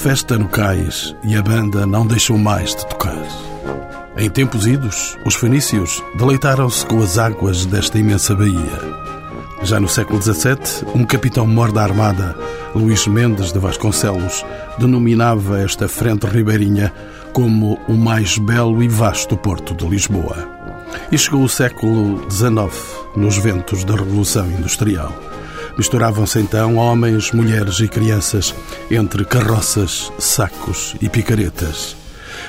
Festa no cais e a banda não deixou mais de tocar. Em tempos idos, os fenícios deleitaram-se com as águas desta imensa baía. Já no século XVII, um capitão-mor da Armada, Luís Mendes de Vasconcelos, denominava esta frente ribeirinha como o mais belo e vasto porto de Lisboa. E chegou o século XIX, nos ventos da Revolução Industrial. Misturavam-se então homens, mulheres e crianças entre carroças, sacos e picaretas.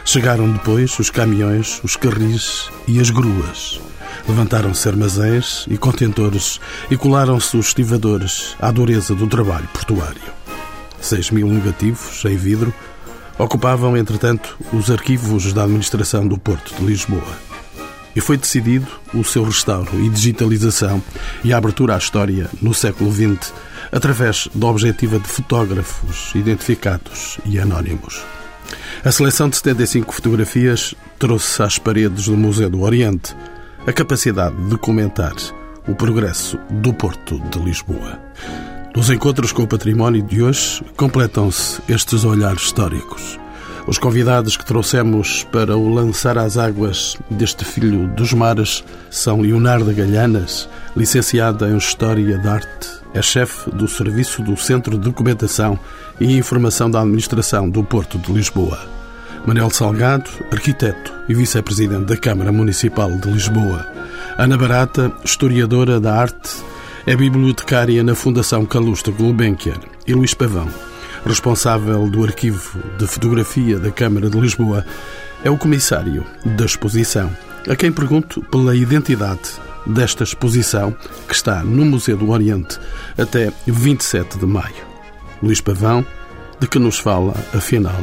Chegaram depois os caminhões, os carris e as gruas. Levantaram-se armazéns e contentores e colaram-se os estivadores à dureza do trabalho portuário. Seis mil negativos, em vidro, ocupavam, entretanto, os arquivos da administração do Porto de Lisboa e foi decidido o seu restauro e digitalização e a abertura à história no século XX através da objetiva de fotógrafos identificados e anónimos. A seleção de 75 fotografias trouxe às paredes do Museu do Oriente a capacidade de comentar o progresso do Porto de Lisboa. Nos encontros com o património de hoje completam-se estes olhares históricos os convidados que trouxemos para o lançar às águas deste filho dos mares são Leonardo Galhanas, licenciada em História da Arte, é chefe do Serviço do Centro de Documentação e Informação da Administração do Porto de Lisboa. Manuel Salgado, arquiteto e vice-presidente da Câmara Municipal de Lisboa. Ana Barata, historiadora da arte, é bibliotecária na Fundação Calusta Gulbenkian. E Luís Pavão, responsável do arquivo de fotografia da Câmara de Lisboa, é o comissário da exposição, a quem pergunto pela identidade desta exposição que está no Museu do Oriente até 27 de maio. Luís Pavão, de que nos fala, afinal,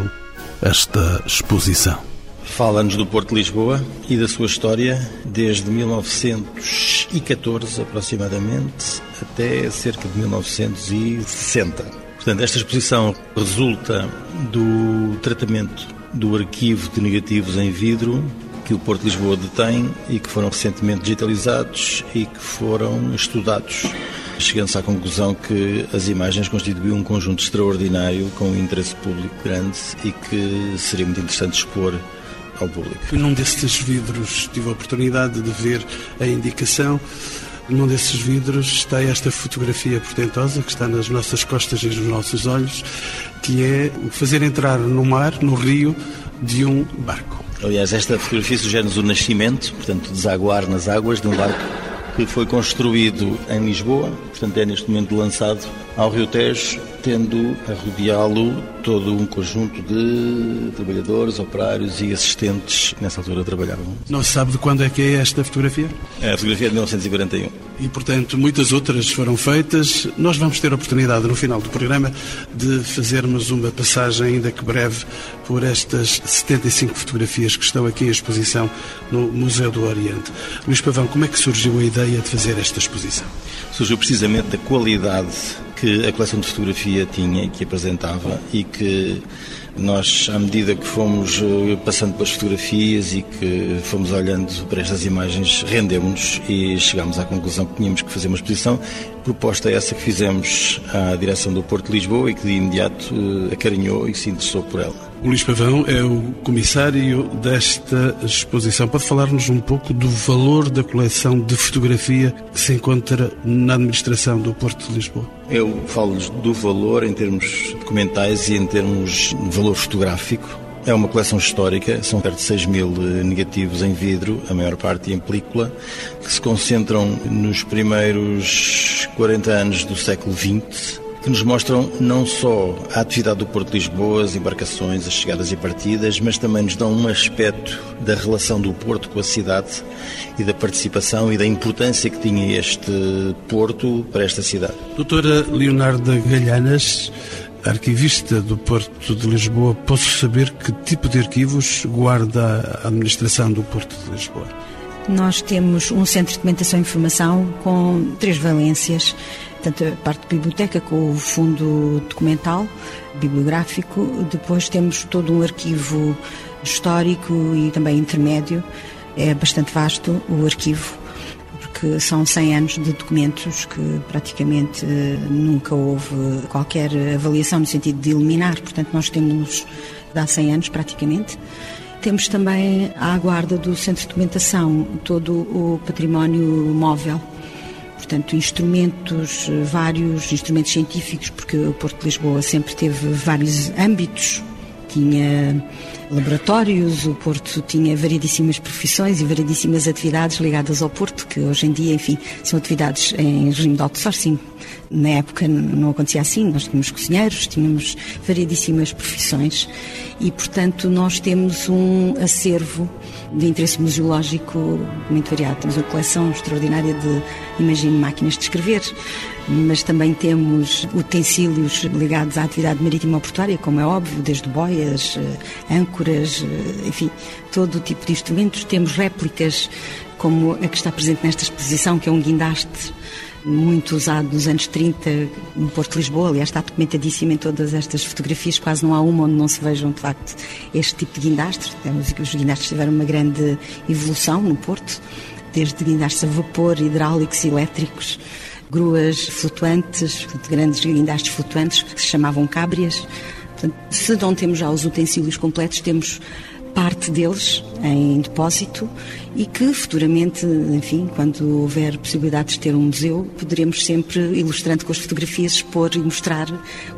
esta exposição? Fala-nos do Porto de Lisboa e da sua história desde 1914 aproximadamente até cerca de 1960. Portanto, esta exposição resulta do tratamento do arquivo de negativos em vidro que o Porto de Lisboa detém e que foram recentemente digitalizados e que foram estudados, chegando-se à conclusão que as imagens constituíam um conjunto extraordinário com um interesse público grande e que seria muito interessante expor ao público. Num desses vidros tive a oportunidade de ver a indicação num desses vidros está esta fotografia portentosa que está nas nossas costas e nos nossos olhos, que é fazer entrar no mar, no rio, de um barco. Aliás, esta fotografia sugere-nos o nascimento, portanto, desaguar nas águas de um barco que foi construído em Lisboa, portanto, é neste momento lançado ao Rio Tejo tendo a rodeá-lo todo um conjunto de trabalhadores, operários e assistentes que nessa altura trabalhavam. Não se sabe de quando é que é esta fotografia? É a fotografia é de 1941. E, portanto, muitas outras foram feitas. Nós vamos ter a oportunidade, no final do programa, de fazermos uma passagem, ainda que breve, por estas 75 fotografias que estão aqui em exposição no Museu do Oriente. Luís Pavão, como é que surgiu a ideia de fazer esta exposição? Surgiu precisamente da qualidade que a coleção de fotografia tinha e que apresentava e que nós, à medida que fomos eh, passando pelas fotografias e que fomos olhando para estas imagens, rendemos e chegámos à conclusão que tínhamos que fazer uma exposição. Proposta essa que fizemos à direção do Porto de Lisboa e que de imediato eh, acarinhou e se interessou por ela. O Luís Pavão é o comissário desta exposição. Pode falar-nos um pouco do valor da coleção de fotografia que se encontra na administração do Porto de Lisboa? Eu falo-lhes do valor em termos documentais e em termos de valor fotográfico. É uma coleção histórica, são perto de 6 mil eh, negativos em vidro, a maior parte em película, que se concentram nos primeiros 40 anos do século XX que nos mostram não só a atividade do Porto de Lisboa, as embarcações, as chegadas e partidas, mas também nos dão um aspecto da relação do Porto com a cidade e da participação e da importância que tinha este Porto para esta cidade. Doutora Leonardo Galhanas, arquivista do Porto de Lisboa, posso saber que tipo de arquivos guarda a administração do Porto de Lisboa? Nós temos um centro de documentação e informação com três valências, tanto a parte de biblioteca com o fundo documental, bibliográfico, depois temos todo um arquivo histórico e também intermédio. É bastante vasto o arquivo, porque são 100 anos de documentos que praticamente nunca houve qualquer avaliação no sentido de eliminar, portanto nós temos há 100 anos praticamente. Temos também à guarda do Centro de Documentação todo o património móvel, portanto, instrumentos, vários instrumentos científicos, porque o Porto de Lisboa sempre teve vários âmbitos. Tinha laboratórios, o Porto tinha variedíssimas profissões e variedíssimas atividades ligadas ao Porto, que hoje em dia, enfim, são atividades em regime de outsourcing. Na época não acontecia assim, nós tínhamos cozinheiros, tínhamos variedíssimas profissões e, portanto, nós temos um acervo de interesse museológico muito variado. Temos uma coleção extraordinária de, imagino, máquinas de escrever, mas também temos utensílios ligados à atividade marítima portuária, como é óbvio, desde boias, âncoras, enfim, todo o tipo de instrumentos. Temos réplicas, como a que está presente nesta exposição, que é um guindaste muito usado nos anos 30 no Porto de Lisboa. Aliás, está documentadíssimo em todas estas fotografias. Quase não há uma onde não se vejam, de facto, este tipo de guindastres. Os guindastres tiveram uma grande evolução no Porto, desde guindastres a vapor, hidráulicos elétricos, gruas flutuantes, grandes guindastres flutuantes que se chamavam cábrias. Portanto, se não temos já os utensílios completos, temos parte deles em depósito e que futuramente, enfim, quando houver possibilidade de ter um museu, poderemos sempre, ilustrando com as fotografias, expor e mostrar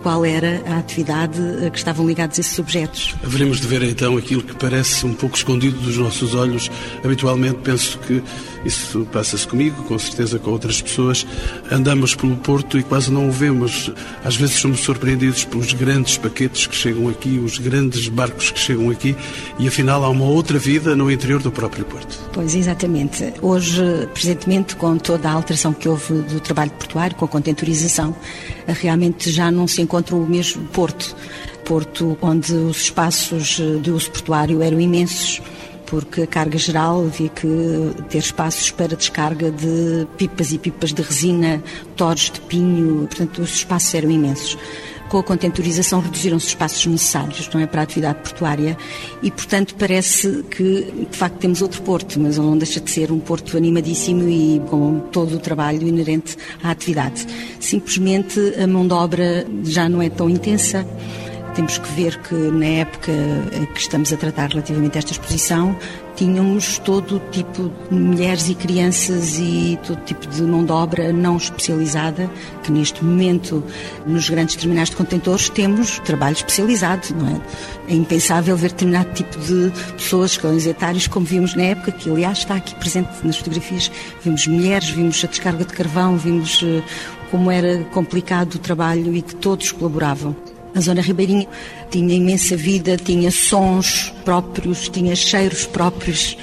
qual era a atividade a que estavam ligados esses objetos. Haveremos de ver então aquilo que parece um pouco escondido dos nossos olhos. Habitualmente penso que isso passa-se comigo, com certeza com outras pessoas. Andamos pelo Porto e quase não o vemos. Às vezes somos surpreendidos pelos grandes paquetes que chegam aqui, os grandes barcos que chegam aqui e afinal há uma outra vida no interior do próprio Porto. Pois, exatamente. Hoje, presentemente, com toda a alteração que houve do trabalho portuário, com a contentorização, realmente já não se encontra o mesmo porto. Porto onde os espaços de uso portuário eram imensos, porque a carga geral havia que ter espaços para descarga de pipas e pipas de resina, torres de pinho, portanto os espaços eram imensos com a contentorização reduziram-se os espaços necessários, não é, para a atividade portuária e, portanto, parece que de facto temos outro porto, mas não deixa de ser um porto animadíssimo e com todo o trabalho inerente à atividade. Simplesmente a mão de obra já não é tão intensa. Temos que ver que na época que estamos a tratar relativamente a esta exposição, tínhamos todo tipo de mulheres e crianças e todo tipo de mão de obra não especializada, que neste momento nos grandes terminais de contentores temos trabalho especializado, não é? É impensável ver determinado tipo de pessoas, escalões etários, como vimos na época, que aliás está aqui presente nas fotografias. Vimos mulheres, vimos a descarga de carvão, vimos eh, como era complicado o trabalho e que todos colaboravam. A zona ribeirinha tinha imensa vida, tinha sons próprios, tinha cheiros próprios.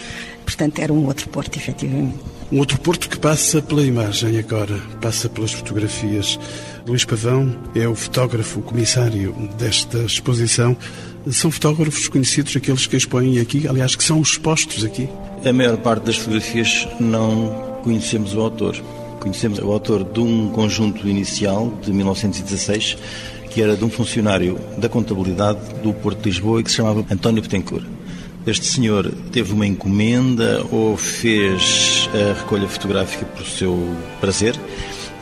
Portanto, era um outro porto, efetivamente. Um outro porto que passa pela imagem agora, passa pelas fotografias. Luís Pavão é o fotógrafo, o comissário desta exposição. São fotógrafos conhecidos aqueles que expõem aqui, aliás, que são expostos aqui? A maior parte das fotografias não conhecemos o autor. Conhecemos o autor de um conjunto inicial de 1916 que era de um funcionário da contabilidade do Porto de Lisboa e que se chamava António Betancourt. Este senhor teve uma encomenda ou fez a recolha fotográfica por seu prazer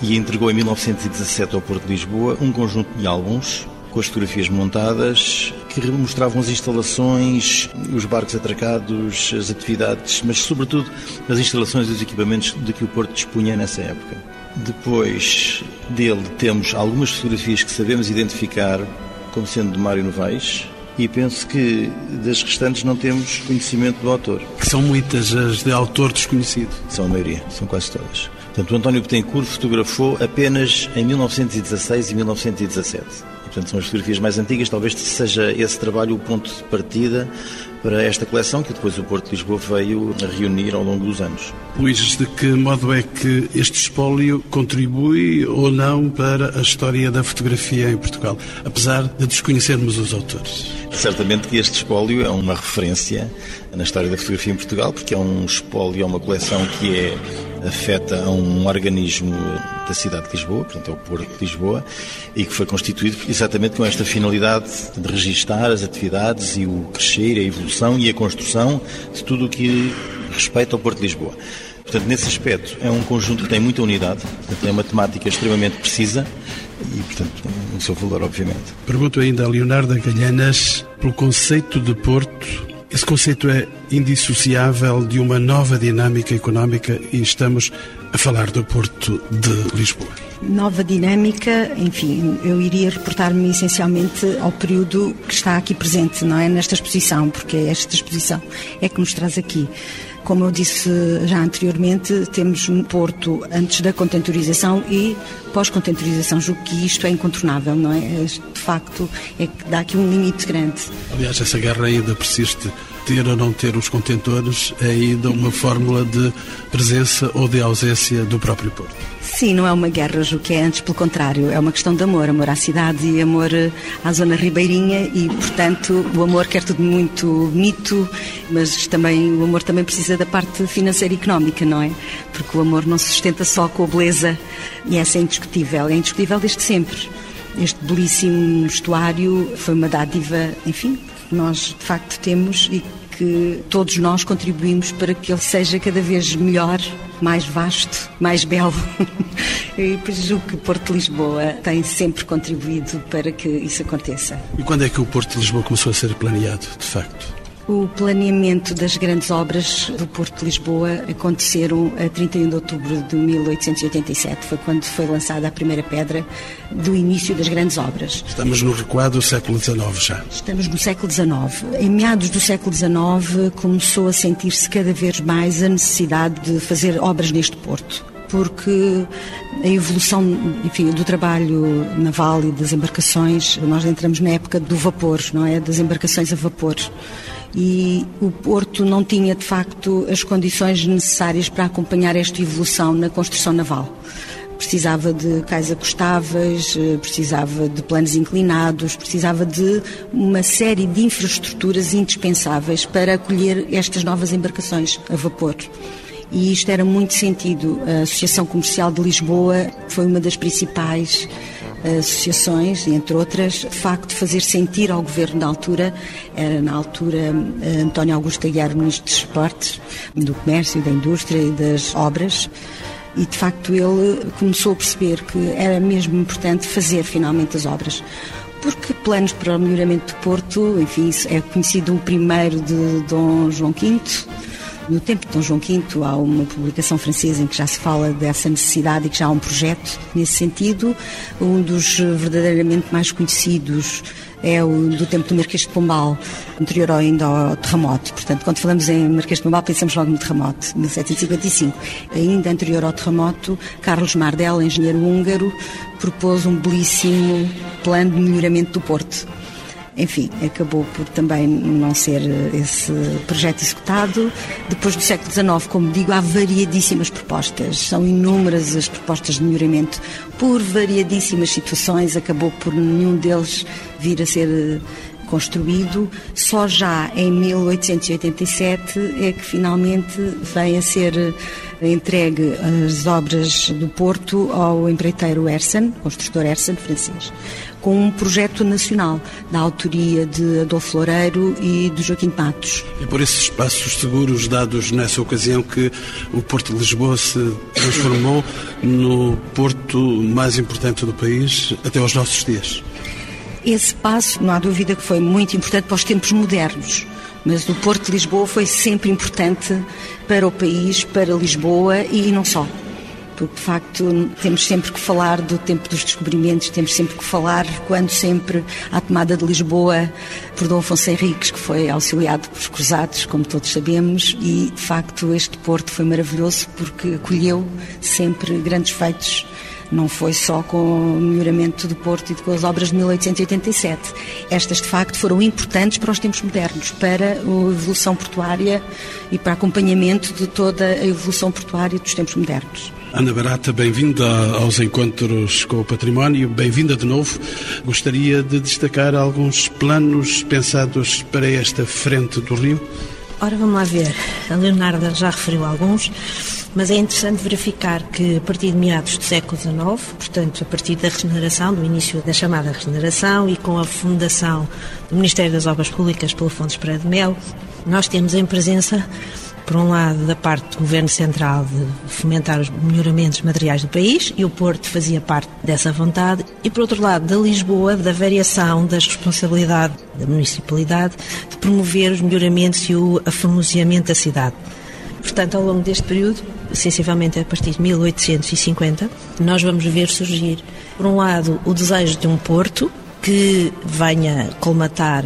e entregou em 1917 ao Porto de Lisboa um conjunto de álbuns com as fotografias montadas que mostravam as instalações, os barcos atracados, as atividades, mas sobretudo as instalações e os equipamentos de que o Porto dispunha nessa época. Depois dele temos algumas fotografias que sabemos identificar como sendo de Mário Novaes e penso que das restantes não temos conhecimento do autor. Que são muitas as de autor desconhecido. São a maioria, são quase todas. Portanto, o António Betancourt fotografou apenas em 1916 e 1917. Portanto, são as fotografias mais antigas, talvez seja esse trabalho o ponto de partida para esta coleção que depois o Porto de Lisboa veio a reunir ao longo dos anos. Luís, de que modo é que este espólio contribui ou não para a história da fotografia em Portugal, apesar de desconhecermos os autores? Certamente que este espólio é uma referência na história da fotografia em Portugal, porque é um espólio, é uma coleção que é afeta a um organismo da cidade de Lisboa, portanto é o Porto de Lisboa, e que foi constituído exatamente com esta finalidade de registar as atividades e o crescer, a evolução e a construção de tudo o que respeita ao Porto de Lisboa. Portanto, nesse aspecto, é um conjunto que tem muita unidade, tem uma temática extremamente precisa e, portanto, o seu valor, obviamente. Pergunto ainda a Leonardo Galhanas pelo conceito de Porto. Esse conceito é indissociável de uma nova dinâmica económica e estamos a falar do Porto de Lisboa. Nova dinâmica, enfim, eu iria reportar-me essencialmente ao período que está aqui presente, não é? Nesta exposição, porque esta exposição é que nos traz aqui. Como eu disse já anteriormente, temos um Porto antes da contentorização e pós-contentorização. Julgo que isto é incontornável, não é? De facto, é que dá aqui um limite grande. Aliás, essa guerra ainda persiste. Ter ou não ter os contentores é ainda uma fórmula de presença ou de ausência do próprio Porto. Sim, não é uma guerra, julgo que é antes pelo contrário, é uma questão de amor, amor à cidade e amor à zona ribeirinha e, portanto, o amor quer tudo muito bonito, mas também o amor também precisa da parte financeira e económica, não é? Porque o amor não se sustenta só com a beleza e essa é indiscutível, é indiscutível desde sempre. Este belíssimo estuário foi uma dádiva, enfim, nós de facto temos e que todos nós contribuímos para que ele seja cada vez melhor, mais vasto, mais belo. e julgo que Porto Lisboa tem sempre contribuído para que isso aconteça. E quando é que o Porto de Lisboa começou a ser planeado, de facto? O planeamento das grandes obras do Porto de Lisboa aconteceram a 31 de outubro de 1887. Foi quando foi lançada a primeira pedra do início das grandes obras. Estamos no recuado do século XIX já. Estamos no século XIX. Em meados do século XIX começou a sentir-se cada vez mais a necessidade de fazer obras neste porto porque a evolução enfim, do trabalho naval e das embarcações, nós entramos na época do vapor, não é? Das embarcações a vapor e o Porto não tinha, de facto, as condições necessárias para acompanhar esta evolução na construção naval. Precisava de cais acostáveis, eh, precisava de planos inclinados, precisava de uma série de infraestruturas indispensáveis para acolher estas novas embarcações a vapor e isto era muito sentido. A Associação Comercial de Lisboa foi uma das principais associações, entre outras, de facto fazer sentir ao governo da altura, era na altura eh, António Augusto Aguiar, ministro dos Esportes, do Comércio, da Indústria e das Obras, e de facto ele começou a perceber que era mesmo importante fazer finalmente as obras. Porque planos para o melhoramento do Porto, enfim, é conhecido o primeiro de Dom João V, no tempo de Dom João V há uma publicação francesa em que já se fala dessa necessidade e que já há um projeto nesse sentido. Um dos verdadeiramente mais conhecidos é o do tempo do Marquês de Pombal, anterior ainda ao terremoto. Portanto, quando falamos em Marquês de Pombal, pensamos logo no terremoto, 1755. Ainda anterior ao terremoto, Carlos Mardel, engenheiro húngaro, propôs um belíssimo plano de melhoramento do Porto enfim, acabou por também não ser eh, esse projeto executado. Depois do século XIX, como digo, há variadíssimas propostas, são inúmeras as propostas de melhoramento. Por variadíssimas situações, acabou por nenhum deles vir a ser eh, construído. Só já em 1887 é que finalmente vem a ser eh, entregue as obras do Porto ao empreiteiro Ersen, construtor Ersen francês com um projeto nacional, da autoria de Adolfo Loureiro e de Joaquim Matos. E por esses espaços seguros dados nessa ocasião que o Porto de Lisboa se transformou no porto mais importante do país até aos nossos dias. Esse passo, não há dúvida que foi muito importante para os tempos modernos. Mas o Porto de Lisboa foi sempre importante para o país, para Lisboa e não só porque de facto temos sempre que falar do tempo dos descobrimentos, temos sempre que falar quando sempre a tomada de Lisboa por Dom Afonso Henriques, que foi auxiliado pelos cruzados, como todos sabemos, e de facto este porto foi maravilhoso porque acolheu sempre grandes feitos não foi só com o melhoramento do Porto e com as obras de 1887. Estas, de facto, foram importantes para os tempos modernos, para a evolução portuária e para acompanhamento de toda a evolução portuária dos tempos modernos. Ana Barata, bem-vinda aos Encontros com o Património, bem-vinda de novo. Gostaria de destacar alguns planos pensados para esta frente do Rio? Ora, vamos lá ver. A Leonardo já referiu alguns. Mas é interessante verificar que a partir de meados do século XIX, portanto a partir da regeneração, do início da chamada regeneração e com a fundação do Ministério das Obras Públicas pelo Fundo Espera de Mel, nós temos em presença por um lado, da parte do Governo Central de fomentar os melhoramentos materiais do país, e o Porto fazia parte dessa vontade, e por outro lado, da Lisboa, da variação das responsabilidades da municipalidade de promover os melhoramentos e o afamoseamento da cidade. Portanto, ao longo deste período, sensivelmente a partir de 1850, nós vamos ver surgir, por um lado, o desejo de um porto que venha colmatar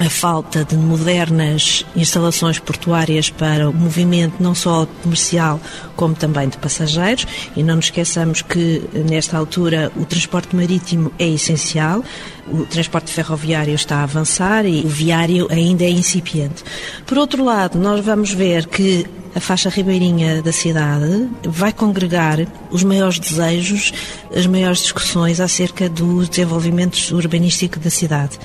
a falta de modernas instalações portuárias para o movimento não só comercial como também de passageiros e não nos esqueçamos que nesta altura o transporte marítimo é essencial, o transporte ferroviário está a avançar e o viário ainda é incipiente. Por outro lado, nós vamos ver que a faixa ribeirinha da cidade vai congregar os maiores desejos, as maiores discussões acerca do desenvolvimento urbanístico da cidade.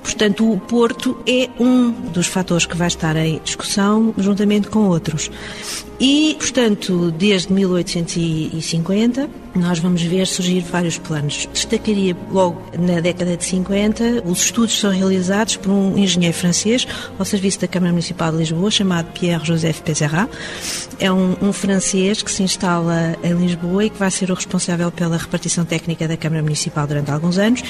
Portanto, o Porto é um dos fatores que vai estar em discussão, juntamente com outros. E, portanto, desde 1850, nós vamos ver surgir vários planos. Destacaria logo na década de 50, os estudos são realizados por um engenheiro francês ao serviço da Câmara Municipal de Lisboa, chamado Pierre-Joseph Pézerat. É um, um, francês que se instala em Lisboa e que vai ser o responsável pela repartição técnica da Câmara Municipal durante alguns anos.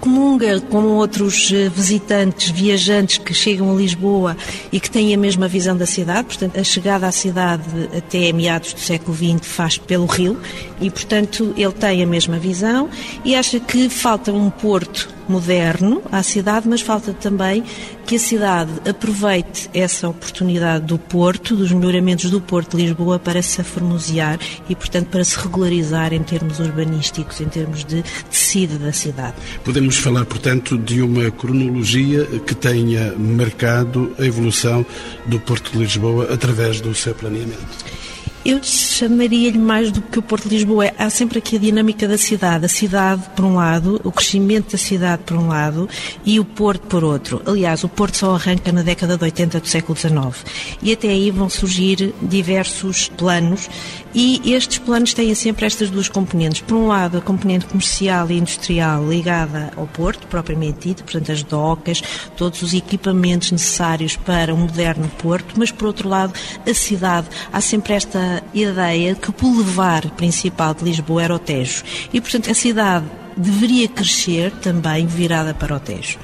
Comunga com outros eh, visitantes, viajantes que chegam a Lisboa e que têm a mesma visão da cidade, portanto, a chegada à cidade até meados do século XX faz pelo rio e, portanto, ele tem a mesma visão e acha que falta um porto moderno à cidade, mas falta também que a cidade aproveite essa oportunidade do Porto, dos melhoramentos do Porto de Lisboa para se aformosear e, portanto, para se regularizar em termos urbanísticos, em termos de tecido da cidade. Podemos falar, portanto, de uma cronologia que tenha marcado a evolução do Porto de Lisboa através do seu planeamento. Eu chamaria-lhe mais do que o Porto de Lisboa. Há sempre aqui a dinâmica da cidade. A cidade, por um lado, o crescimento da cidade, por um lado, e o Porto, por outro. Aliás, o Porto só arranca na década de 80 do século XIX. E até aí vão surgir diversos planos, e estes planos têm sempre estas duas componentes. Por um lado, a componente comercial e industrial ligada ao Porto, propriamente dito, portanto, as docas, todos os equipamentos necessários para um moderno Porto, mas, por outro lado, a cidade. Há sempre esta ideia que o boulevard principal de Lisboa era o Tejo. E, portanto, a cidade deveria crescer também virada para o Tejo.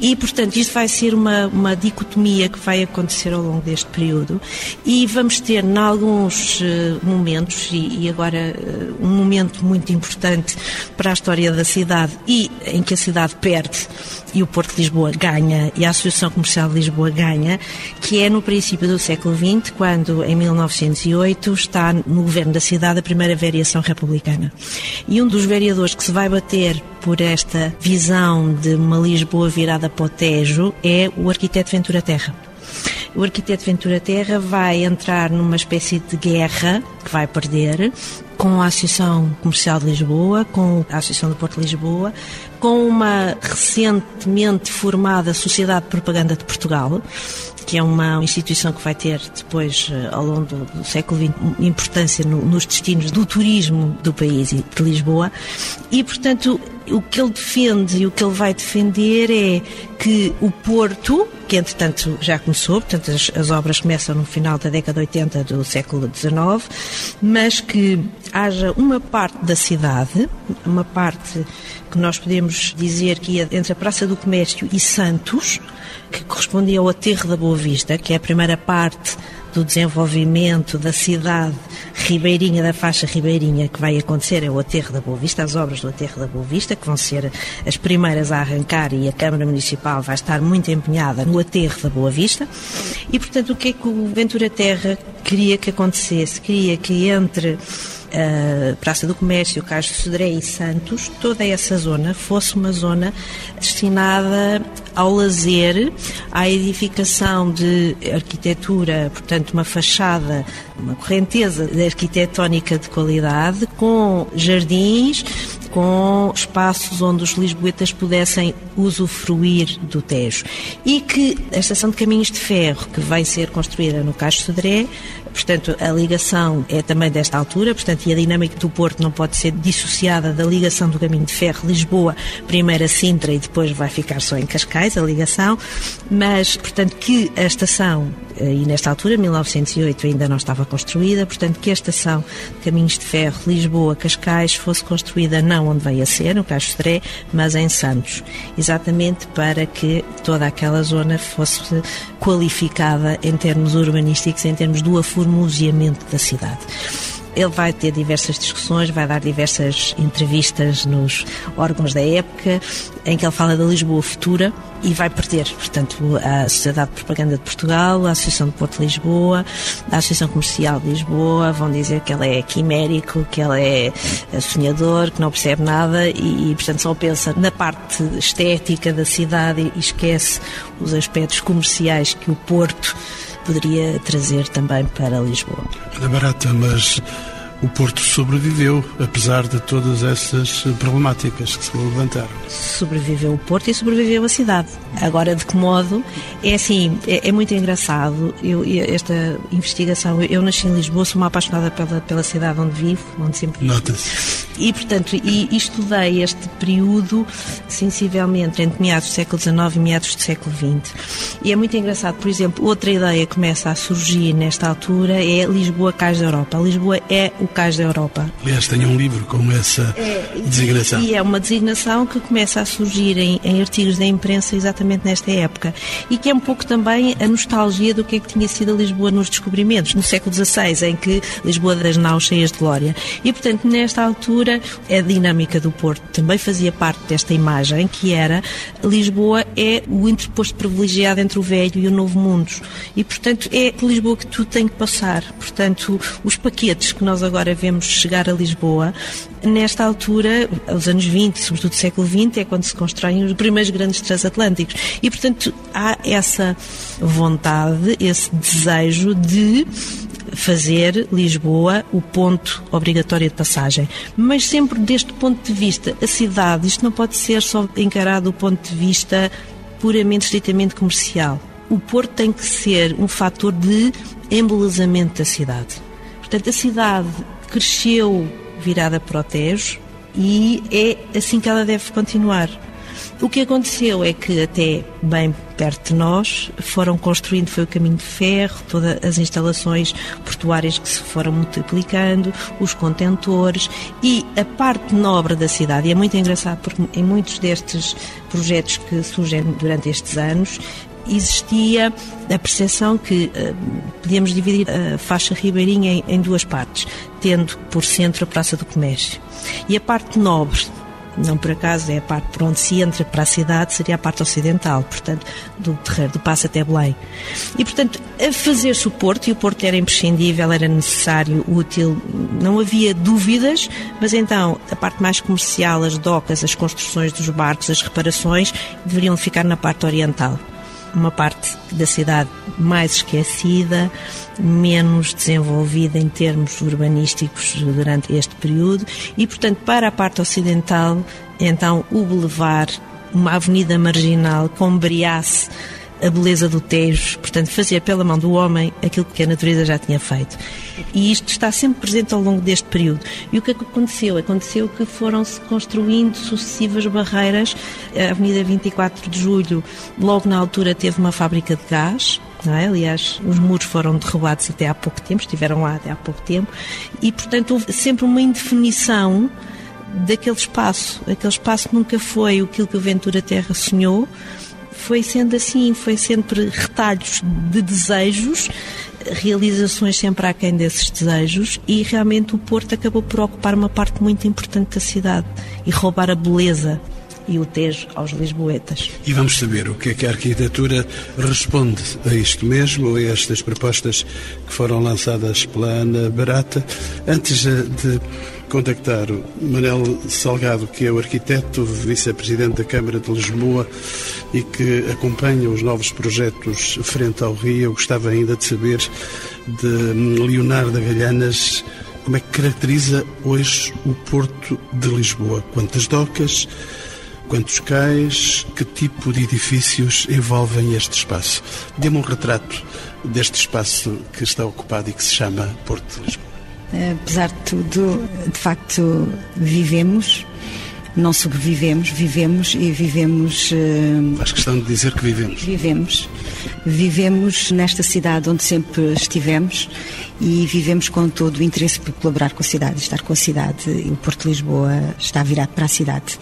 E, portanto, isto vai ser uma, uma dicotomia que vai acontecer ao longo deste período e vamos ter, em alguns uh, momentos, e, e agora uh, um momento muito importante para a história da cidade e em que a cidade perde e o Porto de Lisboa ganha e a Associação Comercial de Lisboa ganha, que é no princípio do século XX, quando em 1908 está no governo da cidade a primeira variação republicana. E um dos vereadores que se vai bater por esta visão de uma Lisboa virada para o Tejo é o arquiteto Ventura Terra. O arquiteto Ventura Terra vai entrar numa espécie de guerra que vai perder com a Associação Comercial de Lisboa, com a Associação do Porto de Lisboa, com uma recentemente formada Sociedade de Propaganda de Portugal, que é uma instituição que vai ter depois, eh, ao longo do, século XX, importância no, nos destinos do turismo do país e de Lisboa. E, portanto, o que ele defende e o que ele vai defender é que o Porto, que entretanto já começou, portanto as, as, obras começam no final da década de 80 do século XIX, mas que haja uma parte da cidade, uma parte que nós podemos dizer que ia entre a Praça do Comércio e Santos, que correspondia ao aterro da Boa Vista, que é a primeira parte do desenvolvimento da cidade ribeirinha, da faixa ribeirinha que vai acontecer é o Aterro da Boa Vista, as obras do Aterro da Boa Vista, que vão ser as primeiras a arrancar e a Câmara Municipal vai estar muito empenhada no Aterro da Boa Vista. E, portanto, o que é que o Ventura Terra queria que acontecesse? Queria que entre a Praça do Comércio, Cais de Sodré e Santos, toda essa zona fosse uma zona destinada ao lazer, à edificação de arquitetura, portanto, uma fachada, uma correnteza arquitetónica de qualidade, com jardins, com espaços onde os lisboetas pudessem usufruir do Tejo. E que a estação de caminhos de ferro, que vai ser construída no Cais Sodré, portanto, a ligação é também desta altura, portanto, e a dinâmica do Porto não pode ser dissociada da ligação do caminho de ferro Lisboa, primeiro a Sintra e depois vai ficar só em Cascais, a ligação, mas, portanto, que a estação, eh, e nesta altura, 1908, ainda não estava construída, portanto, que a estação de caminhos de ferro Lisboa-Cascais fosse construída não onde veio a ser, no Cais Sodré, mas em Santos exatamente para que toda aquela zona fosse qualificada em termos urbanísticos, em termos do aformoseamento da cidade. Ele vai ter diversas discussões, vai dar diversas entrevistas nos órgãos da época, em que ele fala da Lisboa futura e vai perder, portanto, a Sociedade de Propaganda de Portugal, a Associação de Porto de Lisboa, a Associação Comercial de Lisboa, vão dizer que ele é quimérico, que ele é sonhador, que não percebe nada e, portanto, só pensa na parte estética da cidade e esquece os aspectos comerciais que o Porto poderia trazer também para Lisboa. Ana Barata, mas o Porto sobreviveu, apesar de todas essas problemáticas que se levantaram. Sobreviveu o Porto e sobreviveu a cidade. Agora, de que modo? É assim, é, é muito engraçado. Eu, esta investigação, eu nasci em Lisboa, sou uma apaixonada pela, pela cidade onde vivo, onde sempre vivo. Nota-se. E, portanto, e, e estudei este período, sensivelmente, entre meados do século XIX e meados do século XX. E é muito engraçado, por exemplo, outra ideia que começa a surgir nesta altura é Lisboa Cais da Europa. Lisboa é o Cais da Europa. Aliás, tenho um livro com essa é, designação. E é uma designação que começa a surgir em, em artigos da imprensa exatamente nesta época. E que é um pouco também a nostalgia do que é que tinha sido a Lisboa nos descobrimentos, no século XVI, em que Lisboa das naus cheias de glória. E, portanto, nesta altura, a dinâmica do Porto também fazia parte desta imagem, que era Lisboa é o interposto privilegiado entre o velho e o novo mundo. E, portanto, é Lisboa que tudo tem que passar. Portanto, os paquetes que nós agora vemos chegar a Lisboa, nesta altura, aos anos 20, sobretudo do século XX, é quando se constroem os primeiros grandes transatlânticos. E, portanto, há essa vontade, esse desejo de fazer Lisboa o ponto obrigatório de passagem. Mas sempre deste ponto de vista, a cidade, isto não pode ser só encarado do ponto de vista puramente, estritamente comercial. O Porto tem que ser um fator de embelezamento da cidade. Portanto, a cidade cresceu virada para o Tejo e é assim que ela deve continuar. O que aconteceu é que até bem perto de nós foram construindo, foi o caminho de ferro, todas as instalações portuárias que se foram multiplicando, os contentores e a parte nobre da cidade. E é muito engraçado porque em muitos destes projetos que surgem durante estes anos, existia a percepção que uh, podíamos dividir a faixa ribeirinha em, em duas partes, tendo por centro a Praça do Comércio. E a parte nobre não por acaso é a parte por onde se entra para a cidade, seria a parte ocidental, portanto, do terreiro, do passo até Belém. E, portanto, a fazer-se o porto, e o porto era imprescindível, era necessário, útil, não havia dúvidas, mas então a parte mais comercial, as docas, as construções dos barcos, as reparações, deveriam ficar na parte oriental uma parte da cidade mais esquecida, menos desenvolvida em termos urbanísticos durante este período e, portanto, para a parte ocidental, então o Boulevard, uma avenida marginal, combreasse a beleza do Tejo, portanto, fazer pela mão do homem aquilo que a natureza já tinha feito. E isto está sempre presente ao longo deste período. E o que que aconteceu? Aconteceu que foram-se construindo sucessivas barreiras. A Avenida 24 de Julho, logo na altura, teve uma fábrica de gás, é? Aliás, os muros foram derrubados até há pouco tempo, estiveram lá até há pouco tempo, e portanto houve sempre uma indefinição daquele espaço. Aquele espaço nunca foi aquilo que o Ventura Terra sonhou, foi sendo assim, foi sempre retalhos de desejos, realizações sempre aquém desses desejos e realmente o Porto acabou por ocupar uma parte muito importante da cidade e roubar a beleza e o Tejo aos lisboetas. E vamos saber o que é que a arquitetura responde a isto mesmo, a estas propostas que foram lançadas pela Ana Barata. Antes de contactar o Manel Salgado, que é o arquiteto, vice-presidente da Câmara de Lisboa e que acompanha os novos projetos frente ao Rio, eu gostava ainda de saber de Leonardo Galhanas como é que caracteriza hoje o Porto de Lisboa. Quantas docas, Quantos cais, que tipo de edifícios envolvem este espaço? Dê-me um retrato deste espaço que está ocupado e que se chama Porto de Lisboa. Apesar de tudo, de facto, vivemos, não sobrevivemos, vivemos e vivemos. Uh, Faz questão de dizer que vivemos. Vivemos. Vivemos nesta cidade onde sempre estivemos e vivemos com todo o interesse por colaborar com a cidade, estar com a cidade. E o Porto de Lisboa está virado para a cidade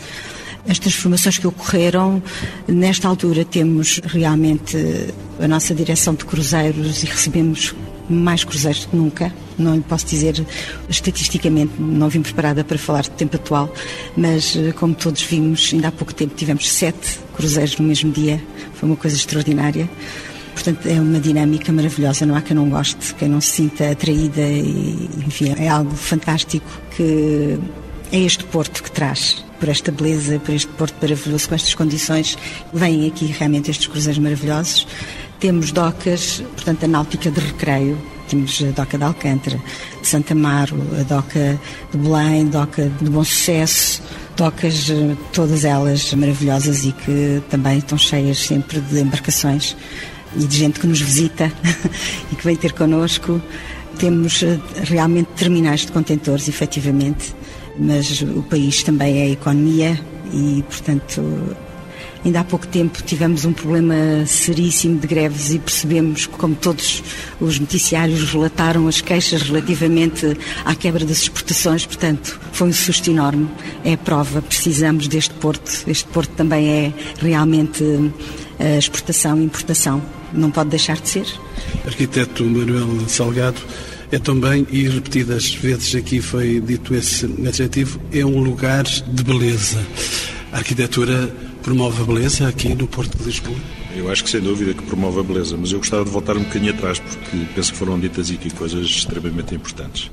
as transformações que ocorreram. Nesta altura temos realmente a nossa direção de cruzeiros e recebemos mais cruzeiros do que nunca. Não lhe posso dizer estatisticamente, não vim preparada para falar do tempo atual, mas como todos vimos, ainda há pouco tempo tivemos sete cruzeiros no mesmo dia. Foi uma coisa extraordinária. Portanto, é uma dinâmica maravilhosa, não há quem não goste, quem não se sinta atraída e, enfim, é algo fantástico que é este Porto que traz por esta beleza, por este Porto maravilhoso, com estas condições, vêm aqui realmente estes cruzeiros maravilhosos. Temos docas, portanto, a náutica de recreio, temos a doca de Alcântara, de Santa Amaro, a doca de Belém, doca de Bom Sucesso, docas todas elas maravilhosas e que também estão cheias sempre de embarcações e de gente que nos visita e que vem ter connosco. Temos eh, realmente terminais de contentores, efetivamente, mas o país também é economia e, portanto, ainda há pouco tempo tivemos um problema seríssimo de greves e percebemos, como todos os noticiários relataram, as queixas relativamente à quebra das exportações, portanto, foi um susto enorme. É a prova, precisamos deste porto. Este porto também é realmente a exportação e importação. Não pode deixar de ser. Arquiteto Manuel Salgado, é também, e repetidas vezes aqui foi dito esse adjetivo, é um lugar de beleza. A arquitetura promove a beleza aqui no Porto de Lisboa? Eu acho que sem dúvida que promove a beleza, mas eu gostava de voltar um bocadinho atrás porque penso que foram ditas aqui coisas extremamente importantes.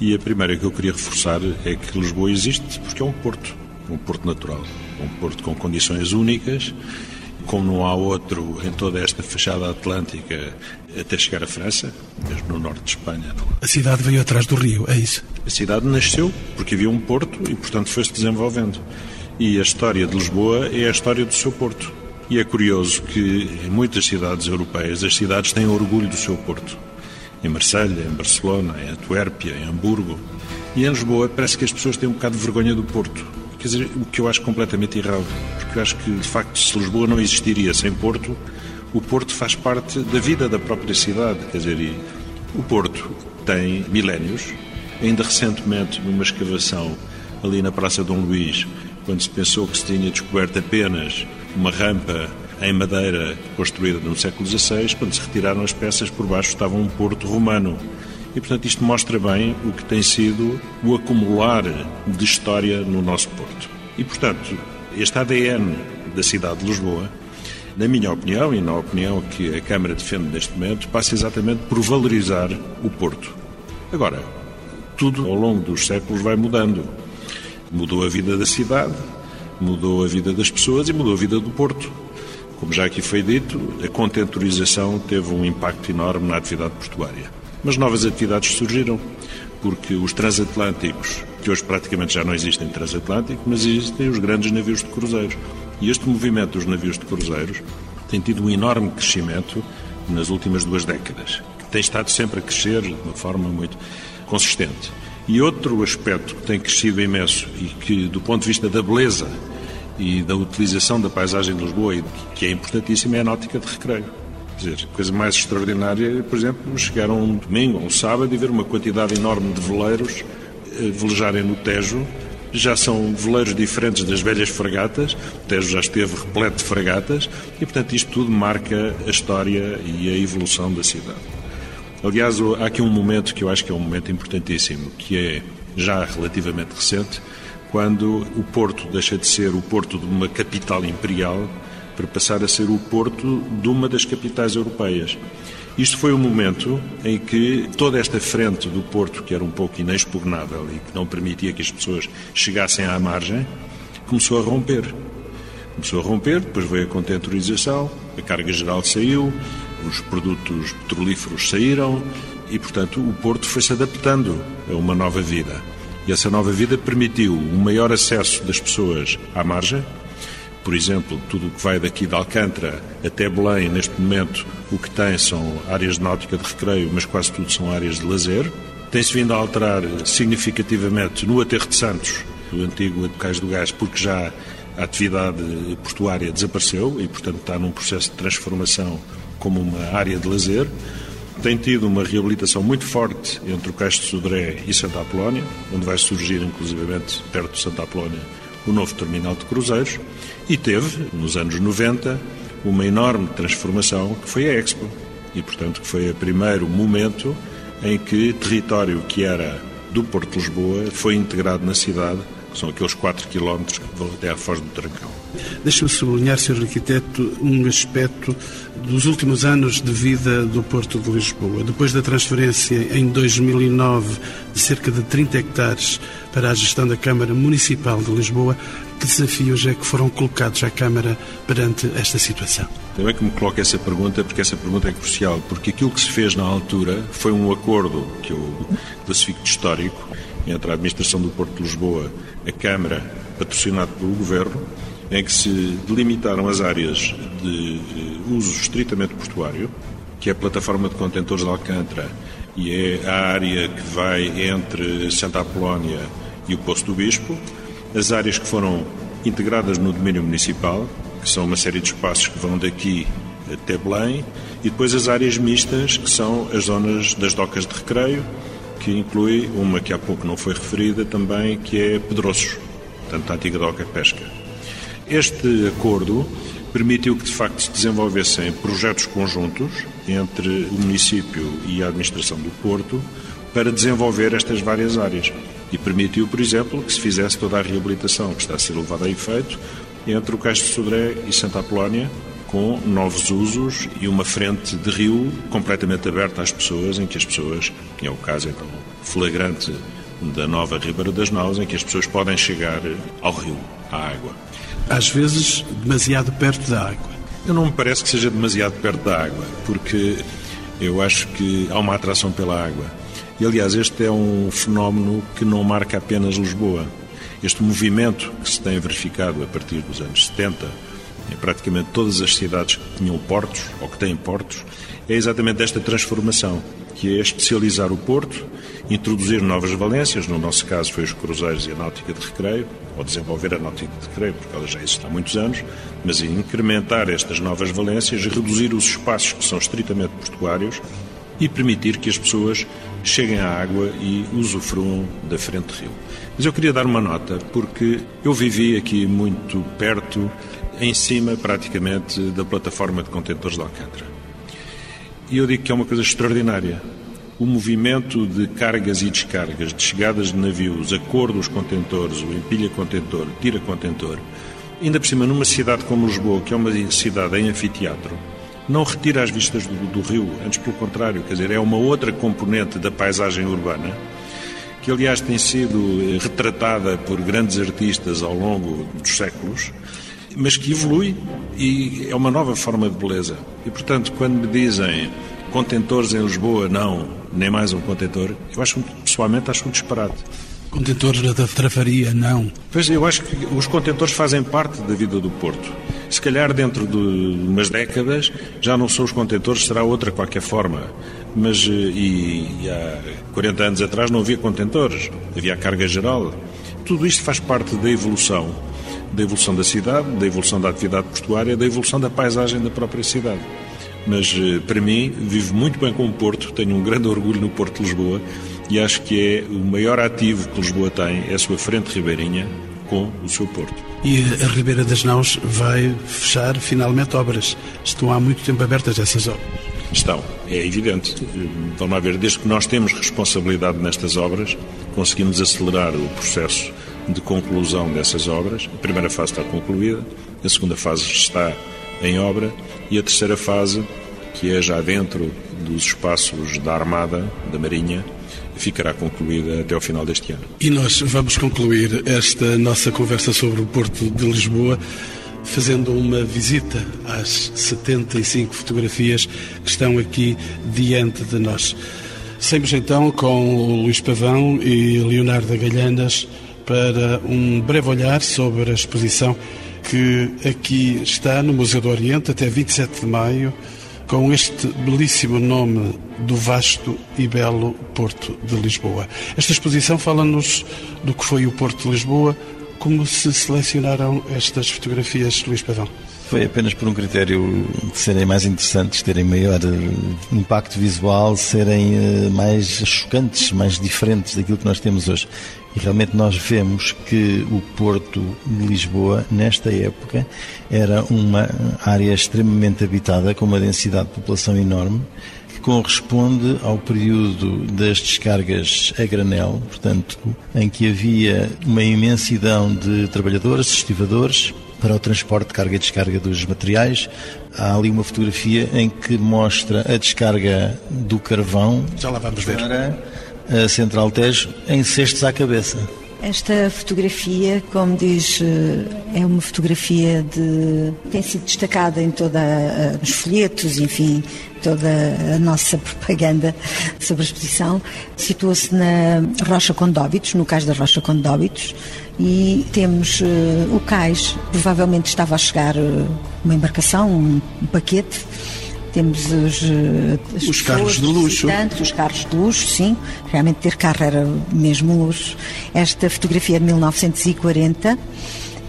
E a primeira que eu queria reforçar é que Lisboa existe porque é um porto, um porto natural, um porto com condições únicas como não há outro em toda esta fachada atlântica até chegar à França, mesmo no norte de Espanha. A cidade veio atrás do rio, é isso? A cidade nasceu porque havia um porto e, portanto, foi-se desenvolvendo. E a história de Lisboa é a história do seu porto. E é curioso que em muitas cidades europeias as cidades têm orgulho do seu porto. Em Marselha, em Barcelona, em Antuérpia, em Hamburgo. E em Lisboa parece que as pessoas têm um bocado de vergonha do porto Quer dizer, o que eu acho completamente errado, porque eu acho que, de facto, se Lisboa não existiria sem Porto, o Porto faz parte da vida da própria cidade. Quer dizer, o Porto tem milénios. Ainda recentemente, numa escavação ali na Praça Dom Luís, quando se pensou que se tinha descoberto apenas uma rampa em madeira construída no século XVI, quando se retiraram as peças, por baixo estava um porto romano. E, portanto, isto mostra bem o que tem sido o acumular de história no nosso Porto. E, portanto, este ADN da cidade de Lisboa, na minha opinião e na opinião que a Câmara defende neste momento, passa exatamente por valorizar o Porto. Agora, tudo ao longo dos séculos vai mudando. Mudou a vida da cidade, mudou a vida das pessoas e mudou a vida do Porto. Como já aqui foi dito, a contentorização teve um impacto enorme na atividade portuária. Mas novas atividades surgiram, porque os transatlânticos, que hoje praticamente já não existem transatlânticos, mas existem os grandes navios de cruzeiros. E este movimento dos navios de cruzeiros tem tido um enorme crescimento nas últimas duas décadas, que tem estado sempre a crescer de uma forma muito consistente. E outro aspecto que tem crescido imenso e que, do ponto de vista da beleza e da utilização da paisagem de Lisboa, que é importantíssima, é a náutica de recreio. Quer dizer, coisa mais extraordinária, por exemplo, chegar um domingo ou um sábado e ver uma quantidade enorme de veleiros eh, velejarem no Tejo já são veleiros diferentes das velhas fragatas, o Tejo já esteve repleto de fragatas, e portanto isto tudo marca a história e a evolução da cidade. Aliás, há aqui um momento que eu acho que é um momento importantíssimo, que é já relativamente recente, quando o Porto deixa de ser o porto de uma capital imperial para passar a ser o porto de uma das capitais europeias. Isto foi o momento em que toda esta frente do Porto, que era um pouco inexpugnável e que não permitia que as pessoas chegassem à margem, começou a romper. Começou a romper, depois veio a contentorização, a carga geral saiu, os produtos petrolíferos saíram e, portanto, o Porto foi se adaptando a uma nova vida. E essa nova vida permitiu um maior acesso das pessoas à margem. Por exemplo, tudo o que vai daqui de Alcântara até Belém, neste momento, o que tem são áreas de náutica de recreio, mas quase tudo são áreas de lazer. Tem-se vindo a alterar significativamente no Aterro de Santos, o antigo Cais do Gás, porque já a atividade portuária desapareceu e, portanto, está num processo de transformação como uma área de lazer tem tido uma reabilitação muito forte entre o Cais de Sodré e Santa Apolónia, onde vai surgir, inclusivamente, perto de Santa Apolónia, o novo terminal de cruzeiros, e teve, nos anos 90, uma enorme transformação que foi a Expo. E, portanto, que foi o primeiro momento em que território que era do Porto de Lisboa foi integrado na cidade são aqueles 4 quilómetros que vão até à Foz do Trancão. Deixa-me sublinhar, Sr. Arquiteto, um aspecto dos últimos anos de vida do Porto de Lisboa. Depois da transferência em 2009 de cerca de 30 hectares para a gestão da Câmara Municipal de Lisboa, que desafios é que foram colocados à Câmara perante esta situação? Também que me coloque essa pergunta, porque essa pergunta é crucial, porque aquilo que se fez na altura foi um acordo que eu classifico de histórico entre a administração do Porto de Lisboa, a Câmara, patrocinado pelo Governo, em que se delimitaram as áreas de eh, uso estritamente portuário, que é a plataforma de contentores de Alcântara e é a área que vai entre Santa Apolónia e o Poço do Bispo, as áreas que foram integradas no domínio municipal, que são uma série de espaços que vão daqui até Belém, e depois as áreas mistas, que são as zonas das docas de recreio, que inclui uma que há pouco não foi referida também, que é Pedroços, portanto, a antiga doca pesca. Este acordo permitiu que, de facto, se desenvolvessem projetos conjuntos entre o município e a administração do Porto para desenvolver estas várias áreas. E permitiu, por exemplo, que se fizesse toda a reabilitação que está a ser levada a efeito entre o Cais de Sodré e Santa Apolónia, com novos usos e uma frente de rio completamente aberta às pessoas, em que as pessoas, que é o caso então flagrante da nova Ribeira das Naus, em que as pessoas podem chegar ao rio, à água. Às vezes, demasiado perto da água. Eu não me parece que seja demasiado perto da água, porque eu acho que há uma atração pela água. E, aliás, este é um fenómeno que não marca apenas Lisboa. Este movimento que se tem verificado a partir dos anos 70, em praticamente todas as cidades que tinham portos ou que têm portos, é exatamente esta transformação, que é especializar o porto, introduzir novas valências, no nosso caso foi os cruzeiros e a náutica de recreio, ou desenvolver a náutica de recreio, porque ela já existe há muitos anos, mas incrementar estas novas valências, reduzir os espaços que são estritamente portuários e permitir que as pessoas cheguem à água e usufruam da frente rio. Mas eu queria dar uma nota, porque eu vivi aqui muito perto em cima, praticamente, da plataforma de contentores de Alcântara. E eu digo que é uma coisa extraordinária. O movimento de cargas e descargas, de chegadas de navios, acordo dos contentores, o empilha contentor, tira contentor, ainda por cima numa cidade como Lisboa, que é uma cidade em anfiteatro, não retira as vistas do, do rio, antes pelo contrário, quer dizer, é uma outra componente da paisagem urbana que aliás tem sido retratada por grandes artistas ao longo dos séculos mas que evolui e é uma nova forma de beleza. E, portanto, quando me dizem contentores em Lisboa, não, nem mais um contentor, eu acho, pessoalmente, acho um disparate. Contentores da Travaria, não. Pois, eu acho que os contentores fazem parte da vida do Porto. Se calhar dentro de umas décadas já não são os contentores, será outra qualquer forma. Mas, eh, e, e há 40 anos atrás não havia contentores, havia a carga geral. Tudo isto faz parte da evolução da evolução da cidade, da evolução da atividade portuária, da evolução da paisagem da própria cidade. Mas, eh, para mim, vivo muito bem com o Porto, tenho um grande orgulho no Porto de Lisboa e acho que é o maior ativo que Lisboa tem, é a sua frente ribeirinha com o seu porto. E a Ribeira das Naus vai fechar finalmente obras. Estão há muito tempo abertas essas obras. Estão, é evidente. Vamos ver, desde que nós temos responsabilidade nestas obras, conseguimos acelerar o processo de conclusão dessas obras. A primeira fase está concluída, a segunda fase está em obra e a terceira fase, que é já dentro dos espaços da Armada, da Marinha, ficará concluída até ao final deste ano. E nós vamos concluir esta nossa conversa sobre o Porto de Lisboa fazendo uma visita às 75 fotografias que estão aqui diante de nós. Saímos então com o Luís Pavão e Leonardo Galhanas para um breve olhar sobre a exposição que aqui está no Museu do Oriente até 27 de maio com este belíssimo nome do vasto e belo Porto de Lisboa. Esta exposição fala-nos do que foi o Porto de Lisboa, como se selecionaram estas fotografias, Luís Pavão? Foi apenas por um critério de serem mais interessantes, terem maior eh, impacto visual, serem eh, mais chocantes, mais diferentes daquilo que nós temos hoje. E realmente nós vemos que o Porto de Lisboa, nesta época, era uma área extremamente habitada, com uma densidade de população enorme, que corresponde ao período das descargas a granel, portanto, em que havia uma imensidão de trabalhadores, estivadores, para o transporte de carga e descarga dos materiais. Há ali uma fotografia em que mostra a descarga do carvão. Já lá vamos ver. Para a Central Tejo em cestos à cabeça. Esta fotografia, como diz, eh, é uma fotografia de. tem sido destacada em toda a, nos folhetos, enfim, toda a nossa propaganda sobre a exposição. Situa-se na Rocha Condóbitos, no cais da Rocha Condóbitos, e temos uh, o cais, provavelmente estava a chegar uma embarcação, um, um paquete temos os, eh, os carros de luxo. Os carros de luxo, sim. Realmente ter carro era mesmo luxo. Esta fotografia é de 1940.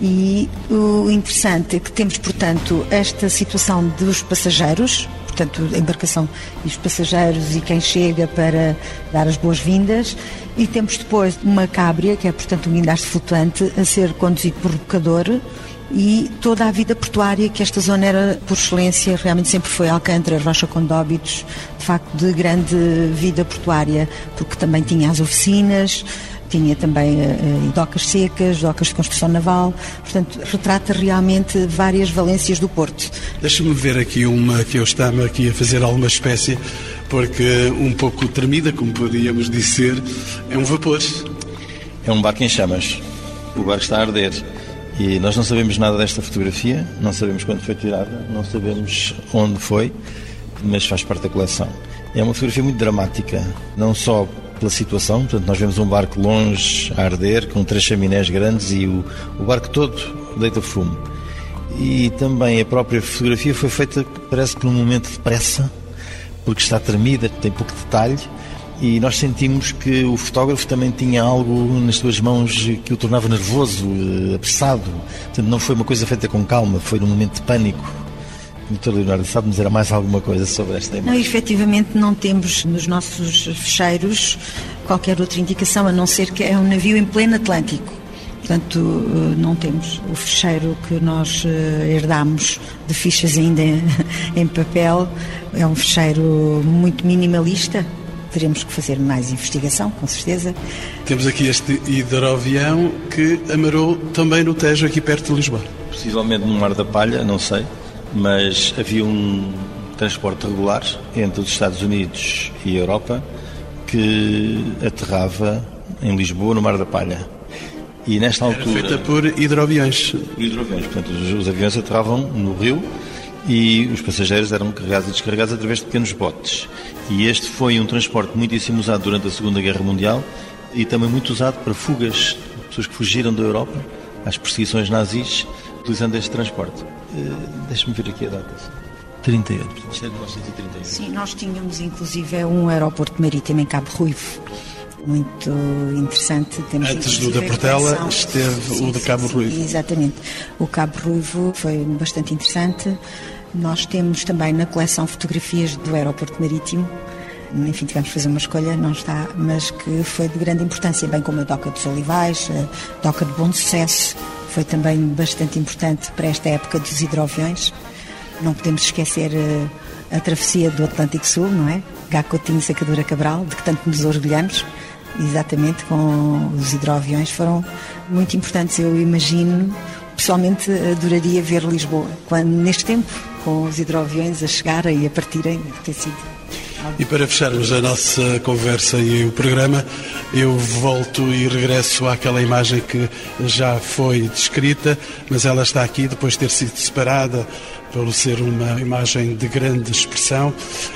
E o interessante é que temos, portanto, esta situação dos passageiros, portanto, a embarcação e os passageiros e quem chega para dar as boas-vindas. E temos depois uma cábria, que é, portanto, um guindaste flutuante, a ser conduzido por bocador e toda a vida portuária, que esta zona era, por excelência, realmente sempre foi Alcântara, Rocha Condóbitos, de facto, de grande vida portuária, porque também tinha as oficinas, tinha também uh, docas secas, docas de construção naval, portanto, retrata realmente várias valências do Porto. Deixa-me ver aqui uma que eu estava aqui a fazer alguma espécie, porque um pouco tremida, como podíamos dizer, é um vapor. É um barco em chamas. O barco está a arder. E nós não sabemos nada desta fotografia, não sabemos quando foi tirada, não sabemos onde foi, mas faz parte da coleção. É uma fotografia muito dramática, não só pela situação, portanto, nós vemos um barco longe a arder, com três chaminés grandes e o, o barco todo deita fumo. E também a própria fotografia foi feita, parece que num momento de pressa, porque está tremida, tem pouco detalhe, e nós sentimos que o fotógrafo também tinha algo nas suas mãos que o tornava nervoso, eh, apressado. Portanto, não foi uma coisa feita com calma, foi num momento de pânico. Dr. Leonardo, sabe-nos dizer mais alguma coisa sobre esta imagem? Não, efetivamente não temos nos nossos fecheiros qualquer outra indicação, a não ser que é um navio em pleno Atlântico. Portanto, eh, não temos o fecheiro que nós eh, herdamos de fichas ainda em papel. É um fecheiro muito minimalista, teremos que fazer mais investigação, com certeza. Temos aqui este hidroavião que amarou também no Tejo, aqui perto de Lisboa. Possivelmente no Mar da Palha, não sei, mas havia um transporte regular entre os Estados Unidos e a Europa que aterrava em Lisboa, no Mar da Palha. E nesta altura. Era feita por hidroaviões. Hidroaviões, portanto, os, os aviões aterravam no rio e os passageiros eram carregados e descarregados através de pequenos botes. E este foi um transporte muitíssimo usado durante a Segunda Guerra Mundial e também muito usado para fugas de pessoas que fugiram da Europa às perseguições nazis, utilizando este transporte. Uh, Deixa-me ver aqui a data. 38, portanto, isto é de 1938. Sim, nós tínhamos inclusive um aeroporto marítimo em Cabo Ruivo. Muito interessante. Temos, Antes do da Portela esteve sim, o de Cabo sim, Ruivo. Exatamente. O Cabo Ruivo foi bastante interessante. Nós temos também na coleção fotografias do aeroporto marítimo enfim, tivemos que fazer uma escolha, não está, mas que foi de grande importância, bem como a Doca dos Olivais, a Doca de Bom Sucesso, foi também bastante importante para esta época dos hidroaviões. Não podemos esquecer eh, a travessia do Atlântico Sul, não é? Gacotinho Sacadura Cabral, de que tanto nos orgulhamos, exatamente com os hidroaviões, foram muito importantes. Eu imagino, pessoalmente, adoraria ver Lisboa, quando, neste tempo, com os hidroaviões a chegarem e a partirem, ter sido e para fecharmos a nossa conversa e o programa, eu volto e regresso àquela imagem que já foi descrita, mas ela está aqui depois de ter sido separada por ser uma imagem de grande expressão.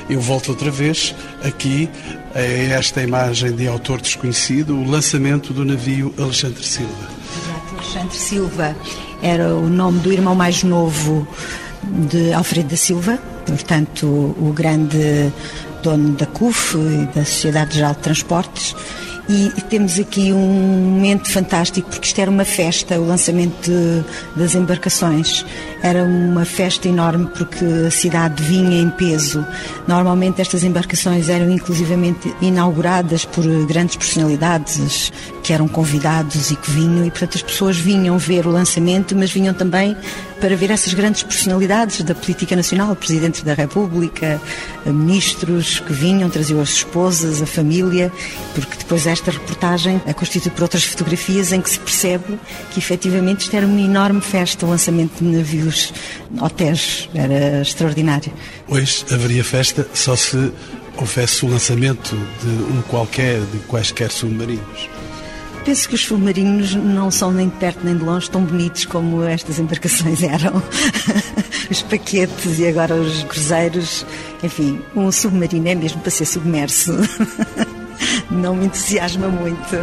Eu volto outra vez aqui a esta imagem de autor desconhecido, o lançamento do navio Alexandre Silva. Exato, Alexandre Silva era o nome do irmão mais novo de Alfredo da Silva, portanto, o grande dono da CUF e da Sociedade Geral de Transportes. E temos aqui um momento fantástico, porque isto era uma festa, o lançamento de, das embarcações. Era uma festa enorme, porque a cidade vinha em peso. Normalmente estas embarcações eram inclusivamente inauguradas por grandes personalidades que eram convidados e que vinham, e portanto as pessoas vinham ver o lançamento, mas vinham também para ver essas grandes personalidades da política nacional, presidentes da República, ministros que vinham, traziam as esposas, a família, porque depois esta reportagem é constituída por outras fotografias em que se percebe que efetivamente isto era uma enorme festa, o lançamento de navios hotéis, era extraordinário. Hoje haveria festa só se houvesse o lançamento de um qualquer, de quaisquer submarinos. Penso que os submarinos não são nem de perto nem de longe tão bonitos como estas embarcações eram. os paquetes e agora os cruzeiros. Enfim, um submarino é mesmo para ser submerso. não me entusiasma muito.